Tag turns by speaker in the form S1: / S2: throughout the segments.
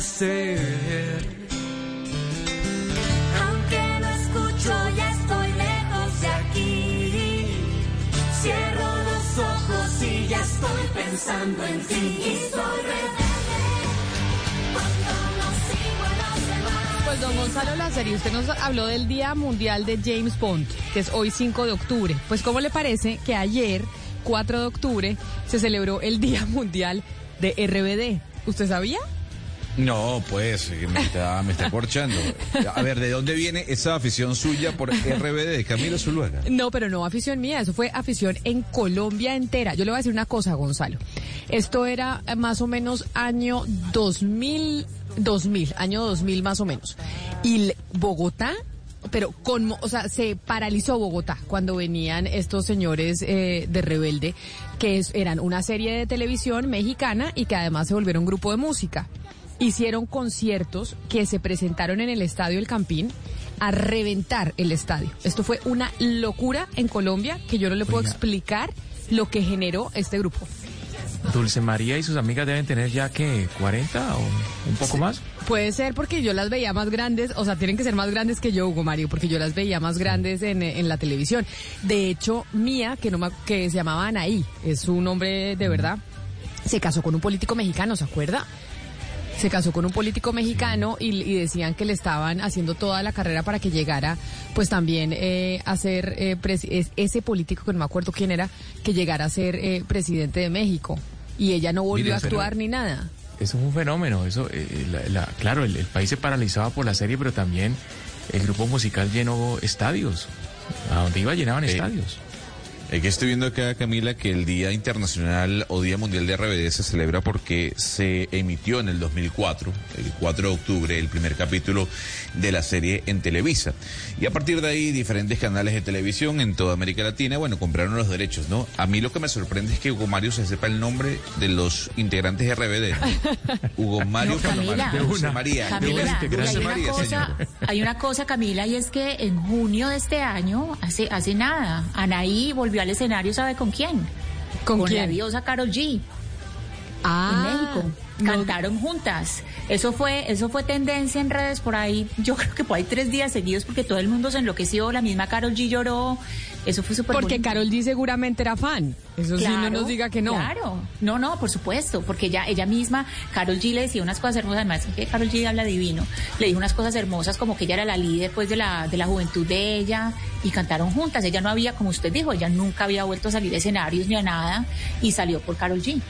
S1: ser.
S2: Aunque no escucho, ya estoy lejos de aquí. Cierro los ojos y ya estoy pensando en ti. Y soy rebelde cuando no sigo a los demás.
S3: Pues don Gonzalo Lázaro, usted nos habló del Día Mundial de James Bond, que es hoy 5 de octubre. Pues ¿cómo le parece que ayer, 4 de octubre, se celebró el Día Mundial de RBD? ¿Usted sabía?
S4: No, pues, eh, me está, me está corchando. A ver, ¿de dónde viene esa afición suya por RBD de Camilo Zuluaga?
S3: No, pero no afición mía, eso fue afición en Colombia entera. Yo le voy a decir una cosa, Gonzalo. Esto era eh, más o menos año 2000, 2000, año 2000 más o menos. Y Bogotá, pero con, o sea, se paralizó Bogotá cuando venían estos señores eh, de Rebelde, que eran una serie de televisión mexicana y que además se volvieron grupo de música. Hicieron conciertos que se presentaron en el Estadio El Campín a reventar el estadio. Esto fue una locura en Colombia que yo no le puedo
S5: Oiga.
S3: explicar lo que generó este grupo.
S5: Dulce María y sus amigas deben tener ya que 40 o un poco más.
S3: Puede ser porque yo las veía más grandes, o sea, tienen que ser más grandes que yo, Hugo Mario, porque yo las veía más grandes en, en la televisión. De hecho, Mía, que, no me- que se llamaba Anaí, es su nombre de verdad, se casó con un político mexicano, ¿se acuerda? Se casó con un político mexicano y, y decían que le estaban haciendo toda la carrera para que llegara, pues también eh, a ser eh, presi- es- ese político que no me acuerdo quién era, que llegara a ser eh, presidente de México. Y ella no volvió
S5: Mire,
S3: a
S5: pero-
S3: actuar ni nada.
S5: Eso fue un fenómeno. Eso, eh, la- la- claro, el, el país se paralizaba por la serie, pero también el grupo musical llenó estadios. A donde iba llenaban
S4: Sí.
S5: estadios.
S4: Es que estoy viendo acá, Camila, que el Día Internacional o Día Mundial de RBD se celebra porque se emitió en el 2004, el 4 de octubre, el primer capítulo de la serie en Televisa. Y a partir de ahí, diferentes canales de televisión en toda América Latina, bueno, compraron los derechos, ¿no? A mí lo que me sorprende es que Hugo Mario se sepa el nombre de los integrantes de RBD. Hugo Mario
S6: No, Camila.
S4: Palomar,
S6: De
S4: Dulce
S5: una.
S4: María,
S6: Camila, hay una,
S4: María,
S6: cosa, hay una cosa, Camila, y es que en junio de este año, hace, hace nada, Anaí volvió al escenario, ¿sabe con quién?
S3: ¿Con
S6: la
S3: quién?
S6: diosa Carol G.
S3: Ah,
S6: en México.
S3: no-
S6: Cantaron juntas. Eso fue, eso fue tendencia en redes por ahí, yo creo que por ahí tres días seguidos porque todo el mundo se enloqueció, la misma Carol G lloró. Eso fue súper
S3: Porque
S6: bonito.
S3: Carol G seguramente era fan. Eso sí, no
S6: Claro,
S3: nos diga que no.
S6: Claro, no, no, por supuesto, porque ella, ella misma, Carol G le decía unas cosas hermosas, además que Carol G habla divino, le dijo unas cosas hermosas como que ella era la líder pues de la, de la juventud de ella y cantaron juntas. Ella no había, como usted dijo, ella nunca había vuelto a salir a escenarios ni a nada y salió por Carol G.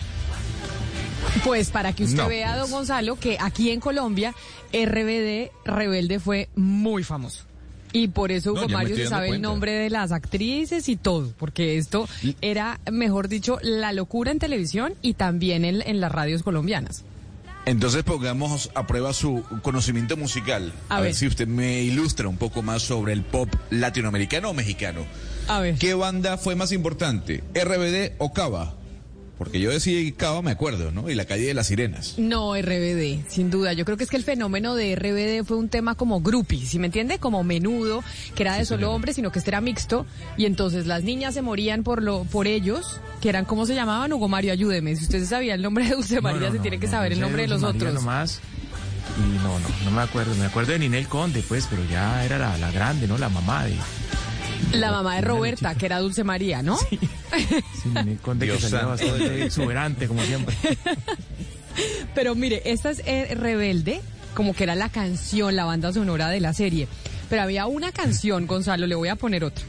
S3: Pues para que usted
S4: No,
S3: vea,
S4: pues.
S3: don Gonzalo, que aquí en Colombia, RBD Rebelde fue muy famoso. Y por eso Hugo Mario se sabe el nombre de las actrices y todo, porque esto era, mejor dicho, la locura en televisión y también en, en las radios colombianas.
S4: Entonces pongamos a prueba su conocimiento musical.
S3: A
S4: A, ver.
S3: ver.
S4: si usted me ilustra un poco más sobre el pop latinoamericano o mexicano.
S3: A ver.
S4: ¿Qué banda fue más importante, RBD o Cava? Porque yo decía Cava, me acuerdo, ¿no? Y la calle de las sirenas.
S3: No, RBD, sin duda. Yo creo que es que el fenómeno de RBD fue un tema como groupie, ¿sí me entiende? Como menudo, que era de solo hombres, sino que este era mixto. Y entonces las niñas se morían por lo por ellos, que eran, ¿cómo se llamaban? Hugo Mario, ayúdeme. Si usted sabía el nombre de Dulce María,
S5: No, no,
S3: se
S5: no,
S3: tiene que
S5: no,
S3: saber el nombre de los
S5: María
S3: otros.
S5: nomás. Y no, no, no me acuerdo. Me acuerdo de Ninel Conde, pues, pero ya era la, la grande, ¿no? La mamá de...
S3: La mamá de Roberta, que era Dulce María, ¿no?
S5: Sí, Ninel Conde
S4: Dios
S5: que salía
S4: santo.
S5: bastante exuberante, como siempre.
S3: Pero mire, esta es eh, Rebelde, como que era la canción, la banda sonora de la serie. Pero había una canción, Gonzalo, le voy a poner otra,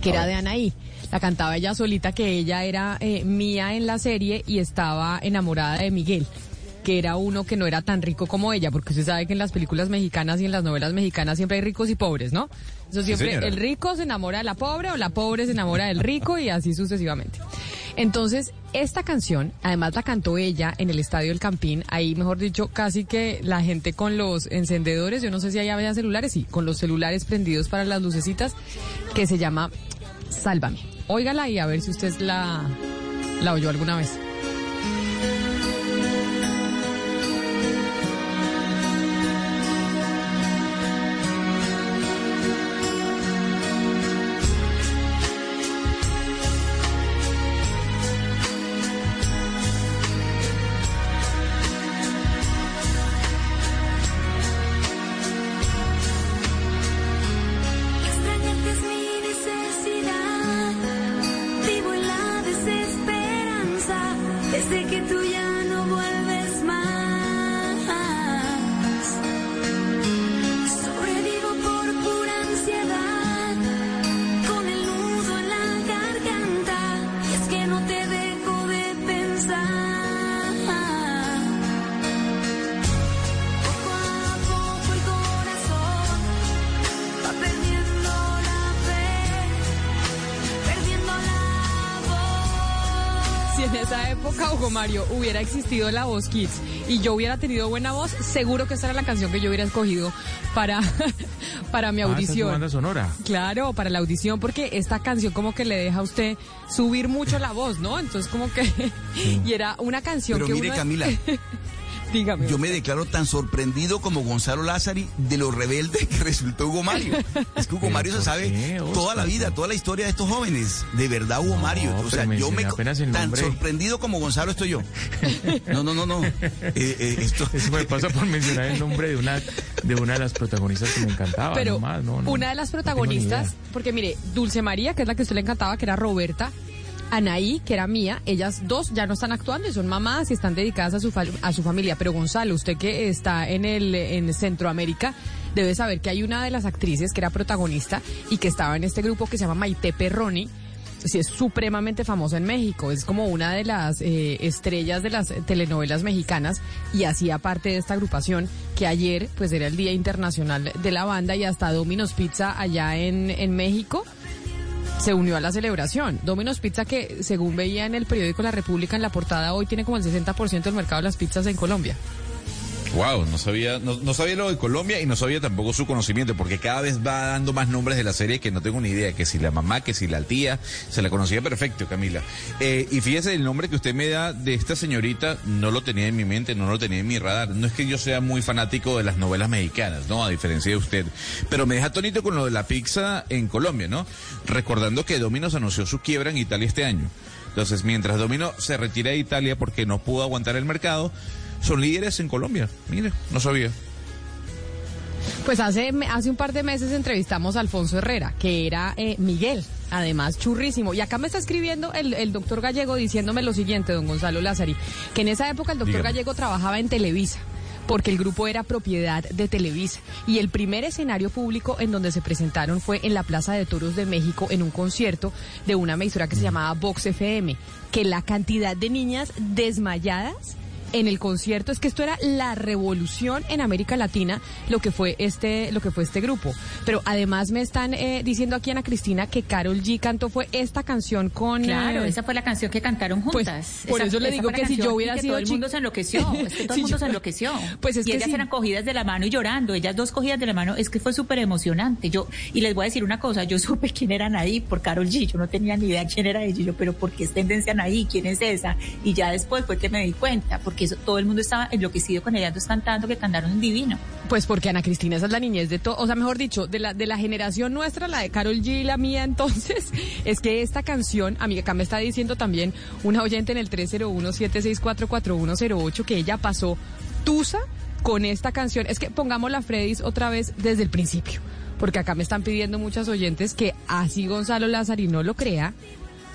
S3: que era de Anaí. La cantaba ella solita, que ella era eh, mía en la serie y estaba enamorada de Miguel que era uno que no era tan rico como ella, porque usted sabe que en las películas mexicanas y en las novelas mexicanas siempre hay ricos y pobres, ¿no? Eso siempre, el rico se enamora de la pobre o la pobre se enamora del rico y así sucesivamente. Entonces, esta canción, además la cantó ella en el Estadio El Campín, ahí mejor dicho, casi que la gente con los encendedores, yo no sé si allá había celulares, sí, con los celulares prendidos para las lucecitas, que se llama Sálvame. Óigala y a ver si usted la, la oyó alguna vez. Hugo Mario, hubiera existido la voz Kids y yo hubiera tenido buena voz, seguro que esta era la canción que yo hubiera escogido para, para mi
S5: Ah, esa es tu
S3: audición.
S5: banda sonora.
S3: Claro, para la audición, porque esta canción como que le deja a usted subir mucho la voz, ¿no? Entonces como que... Y era una canción
S7: Pero
S3: que
S7: mire,
S3: uno-
S7: Camila,
S3: Dígame.
S7: yo me declaro tan sorprendido como Gonzalo Lázari de lo rebelde que resultó Hugo Mario. Es que Hugo
S5: ¿Pero
S7: Mario se sabe
S5: qué,
S7: toda la vida, toda la historia de estos jóvenes. De verdad, Hugo
S5: No,
S7: Mario. O sea, yo me tan sorprendido como Gonzalo estoy yo. No, no, no, no. Eh, eh, esto...
S5: Eso me pasa por mencionar el nombre de una de una de las protagonistas que me encantaba.
S3: Pero
S5: no más, no, no,
S3: una de las protagonistas, porque mire, Dulce María, que es la que a usted le encantaba, que era Roberta, Anaí, que era mía, ellas dos ya no están actuando y son mamás y están dedicadas a su, a su familia. Pero Gonzalo, usted que está en, el, en Centroamérica, debe saber que hay una de las actrices que era protagonista y que estaba en este grupo que se llama Maite Perroni. Sí, es supremamente famosa en México, es como una de las eh, estrellas de las telenovelas mexicanas y hacía parte de esta agrupación que ayer pues era el Día Internacional de la Banda y hasta Domino's Pizza allá en, en México se unió a la celebración. Domino's Pizza que según veía en el periódico La República en la portada hoy tiene como el 60% del mercado de las pizzas en Colombia.
S4: Wow, no sabía, no, no sabía lo de Colombia y no sabía tampoco su conocimiento, porque cada vez va dando más nombres de la serie que no tengo ni idea, que si la mamá, que si la tía, se la conocía perfecto, Camila. Eh, y fíjese, el nombre que usted me da de esta señorita, no lo tenía en mi mente, no lo tenía en mi radar. No es que yo sea muy fanático de las novelas mexicanas, ¿no? A diferencia de usted. Pero me deja atónito con lo de la pizza en Colombia, ¿no? Recordando que Domino's anunció su quiebra en Italia este año. Entonces, mientras Domino se retira de Italia porque no pudo aguantar el mercado, son líderes en Colombia. Mire, no sabía.
S3: Pues hace, hace un par de meses entrevistamos a Alfonso Herrera, que era eh, Miguel, además churrísimo. Y acá me está escribiendo el, el doctor Gallego diciéndome lo siguiente, don Gonzalo Lázari, que en esa época el doctor
S4: Dígame.
S3: Gallego trabajaba en Televisa porque el grupo era propiedad de Televisa. Y el primer escenario público en donde se presentaron fue en la Plaza de Toros de México en un concierto de una emisora que se llamaba Vox FM, que la cantidad de niñas desmayadas en el concierto es que esto era la revolución en América Latina lo que fue este lo que fue este grupo pero además me están eh, diciendo aquí Ana Cristina que Carol G cantó fue esta canción con
S6: Claro,
S3: eh,
S6: esa fue la canción que cantaron
S3: Pues,
S6: juntas.
S3: por
S6: Esa-
S3: eso le digo que si yo hubiera
S6: que
S3: sido
S6: todo el mundo se enloqueció, es que todo el mundo
S3: yo-
S6: se enloqueció.
S3: Pues es
S6: y
S3: que
S6: ellas
S3: sí.
S6: eran cogidas de la mano y llorando, ellas dos cogidas de la mano, es que fue súper emocionante. Yo y les voy a decir una cosa, yo supe quién eran ahí por Carol G, yo no tenía ni idea quién era ella, yo, pero ¿por qué es tendencia ahí? ¿Quién es esa? Y ya después fue que me di cuenta, porque eso, todo el mundo estaba enloquecido con ellas dos cantando que cantaron divino.
S3: Pues porque Ana Cristina esa es la niñez de todo, o sea, mejor dicho, de la de la generación nuestra, la de Carol G y la mía, entonces, es que esta canción, a mí acá me está diciendo también una oyente en el 301-764-4108 que ella pasó Tusa con esta canción. Es que pongamos la Freddy's otra vez desde el principio, porque acá me están pidiendo muchas oyentes que así Gonzalo Lázari no lo crea,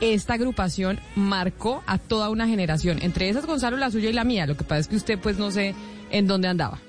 S3: esta agrupación marcó a toda una generación. Entre esas, Gonzalo, la suya y la mía. Lo que pasa es que usted, pues, no sé en dónde andaba.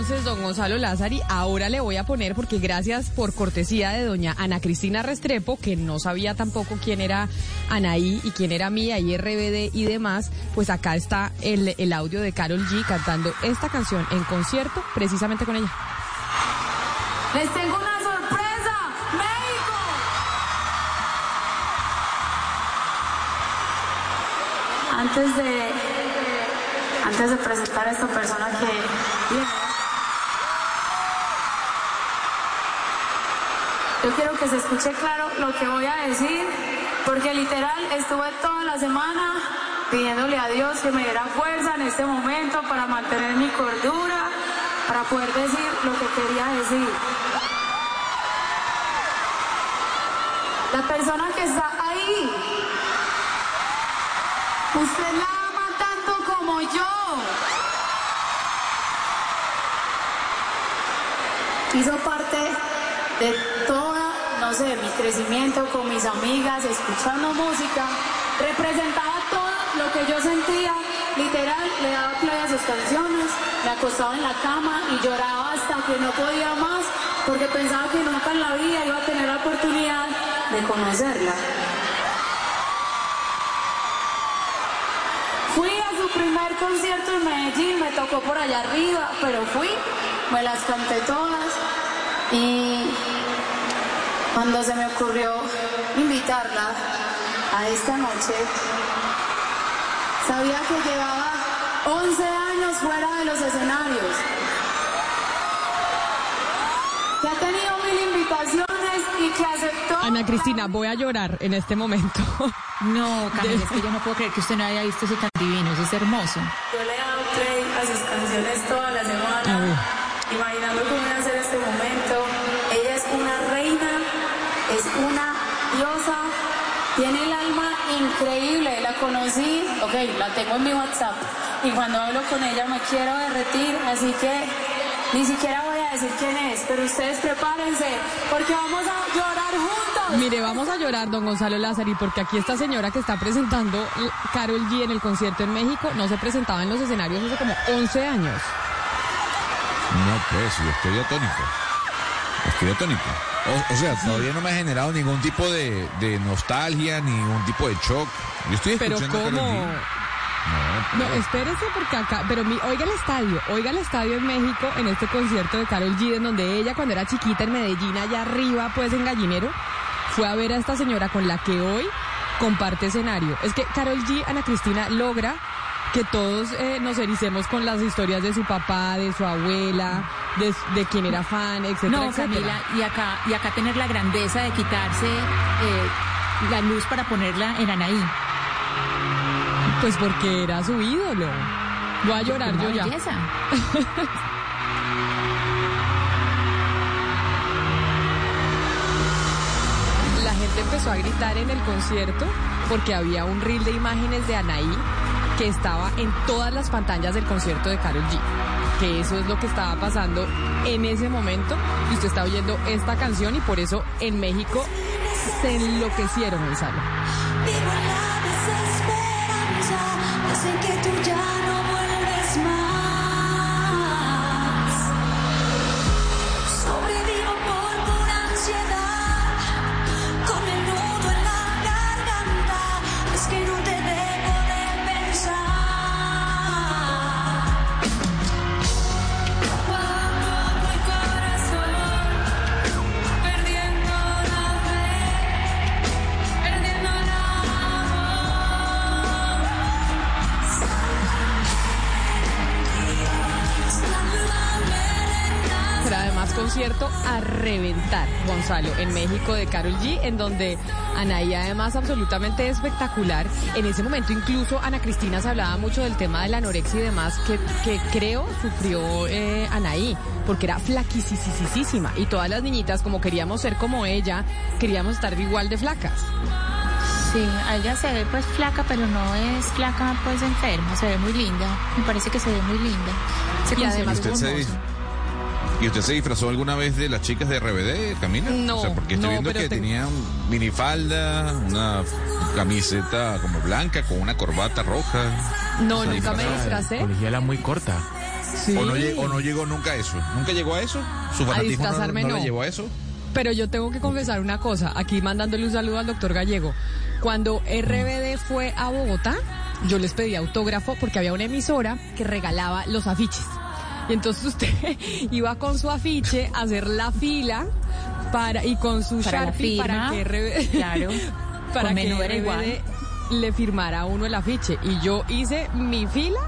S3: Entonces, don Gonzalo Lázari, ahora le voy a poner, porque gracias por cortesía de doña Ana Cristina Restrepo, que no sabía tampoco quién era Anaí y quién era mía y RBD y demás, pues acá está el, audio de Carol G cantando esta canción en concierto precisamente con ella.
S2: Les tengo una sorpresa, México. Antes de antes de presentar a esta persona que viene, yo quiero que se escuche claro lo que voy a decir, porque literal estuve toda la semana pidiéndole a Dios que me diera fuerza en este momento para mantener mi cordura,
S8: para poder decir lo que quería decir. La persona que está ahí, usted la ama tanto como yo. Hizo parte de toda, no sé, mi crecimiento con mis amigas, escuchando música. Representaba todo lo que yo sentía. Literal, le daba play a sus canciones, me acostaba en la cama y lloraba hasta que no podía más porque pensaba que nunca en la vida iba a tener la oportunidad de conocerla. Fui a su primer concierto en Medellín, me tocó por allá arriba, pero fui, me las canté todas y cuando se me ocurrió invitarla a esta noche, sabía que llevaba 11 años fuera de los escenarios, que ha tenido mil invitaciones y que aceptó...
S3: Ana Cristina, voy a llorar en este momento.
S6: No, Camila, es que yo no puedo creer que usted no haya visto eso tan divino, eso es hermoso.
S8: Yo le he dado play a sus canciones toda la semana, imaginando cómo iba a conocí, ok, la tengo en mi WhatsApp. Y cuando hablo con ella me quiero derretir, así que ni siquiera voy a decir quién es, pero ustedes prepárense, porque vamos a llorar juntos.
S3: Mire, vamos a llorar, don Gonzalo Lázari, porque aquí esta señora que está presentando Carol G en el concierto en México no se presentaba en los escenarios hace como 11 años.
S4: No, pues, yo estoy atónito. Estoy atónito. O, o sea, todavía no me ha generado ningún tipo de, de nostalgia, ningún tipo de shock. Yo estoy
S3: Pero
S4: escuchando
S3: ¿cómo?
S4: No,
S3: No, espérese porque acá, pero mi, oiga el estadio, oiga el estadio en México en este concierto de Carol G, en donde ella cuando era chiquita en Medellín, allá arriba, pues en Gallinero, fue a ver a esta señora con la que hoy comparte escenario. Es que Carol G, Ana Cristina, logra que todos eh, nos ericemos con las historias de su papá, de su abuela, de, de quien era fan, etcétera,
S6: No,
S3: etcétera.
S6: Camila, y acá, y acá tener la grandeza de quitarse eh, la luz para ponerla en Anaí.
S3: Pues porque era su ídolo. Voy a llorar
S6: Una
S3: yo ya. La gente empezó a gritar en el concierto porque había un reel de imágenes de Anaí que estaba en todas las pantallas del concierto de Carol G. Que eso es lo que estaba pasando en ese momento. Y usted está oyendo esta canción y por eso en México se enloquecieron, Gonzalo.
S2: Desde que tú ya
S3: reventar, Gonzalo, en México de Carol G, en donde Anaí además absolutamente espectacular. En ese momento incluso Ana Cristina se hablaba mucho del tema de la anorexia y demás, que, que creo sufrió eh, Anaí, porque era flaquisísima. Y todas las niñitas, como queríamos ser como ella, queríamos estar igual de flacas.
S6: Sí, a ella se ve pues flaca, pero no es flaca pues enferma, se ve muy linda. Me parece que se ve muy linda. Ese
S3: Y además
S4: ¿Usted se. ¿Y usted se disfrazó alguna vez de las chicas de RBD, Camila?
S3: No,
S4: O sea, porque estoy
S3: no,
S4: viendo que tenían minifalda, una camiseta como blanca con una corbata roja.
S3: No,
S4: O sea,
S3: nunca me disfracé.
S5: Colegiala muy corta.
S3: Sí.
S4: ¿O no, lle- o no llegó nunca a eso? ¿Nunca llegó a eso? ¿Su fanatismo no,
S3: disfrazarme
S4: no le
S3: no.
S4: llevó a eso?
S3: Pero yo tengo que confesar una cosa, aquí mandándole un saludo al doctor Gallego. Cuando RBD fue a Bogotá, yo les pedí autógrafo porque había una emisora que regalaba los afiches. Y entonces usted iba con su afiche a hacer la fila para y con su
S6: Para la
S3: Sharpie para que RBD,
S6: claro,
S3: para que RBD
S6: igual.
S3: le firmara a uno el afiche. Y yo hice mi fila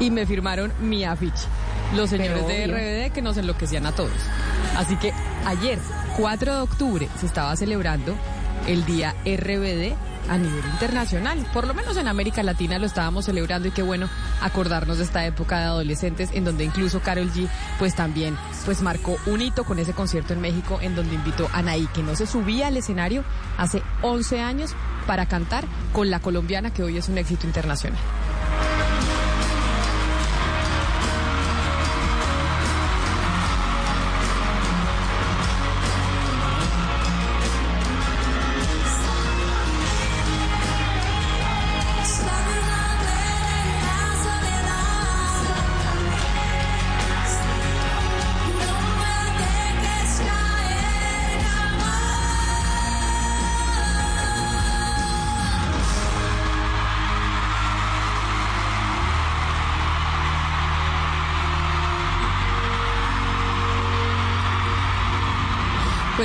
S3: y me firmaron mi afiche. Los señores
S6: Pero
S3: de. RBD que nos enloquecían a todos. Así que ayer, 4 de octubre, se estaba celebrando el día RBD a nivel internacional. Por lo menos en América Latina lo estábamos celebrando y qué bueno acordarnos de esta época de adolescentes en donde incluso Carol G pues también pues marcó un hito con ese concierto en México en donde invitó a Anaí que no se subía al escenario hace 11 años para cantar con la colombiana que hoy es un éxito internacional.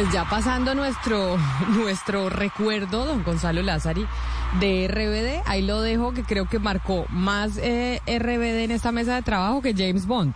S3: Pues ya pasando nuestro, nuestro recuerdo, don Gonzalo Lázari, de RBD, ahí lo dejo que creo que marcó más eh, RBD en esta mesa de trabajo que James Bond.